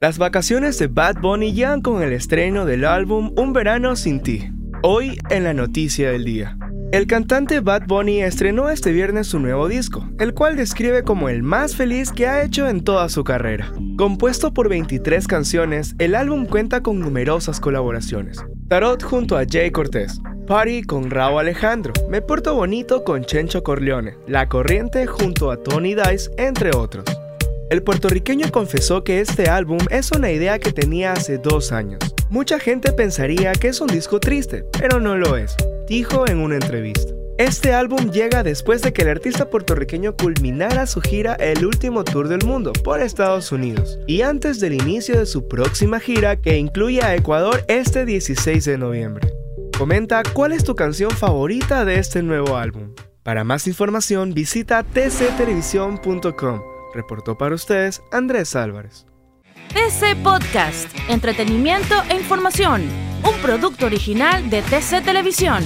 Las vacaciones de Bad Bunny llegan con el estreno del álbum Un verano sin ti. Hoy en la noticia del día. El cantante Bad Bunny estrenó este viernes su nuevo disco, el cual describe como el más feliz que ha hecho en toda su carrera. Compuesto por 23 canciones, el álbum cuenta con numerosas colaboraciones. Tarot junto a Jay Cortés, Party con Raúl Alejandro, Me Porto Bonito con Chencho Corleone, La Corriente junto a Tony Dice, entre otros. El puertorriqueño confesó que este álbum es una idea que tenía hace dos años. Mucha gente pensaría que es un disco triste, pero no lo es, dijo en una entrevista. Este álbum llega después de que el artista puertorriqueño culminara su gira El último tour del mundo por Estados Unidos y antes del inicio de su próxima gira que incluye a Ecuador este 16 de noviembre. Comenta cuál es tu canción favorita de este nuevo álbum. Para más información visita tctelevisión.com. Reportó para ustedes Andrés Álvarez. TC Podcast, entretenimiento e información, un producto original de TC Televisión.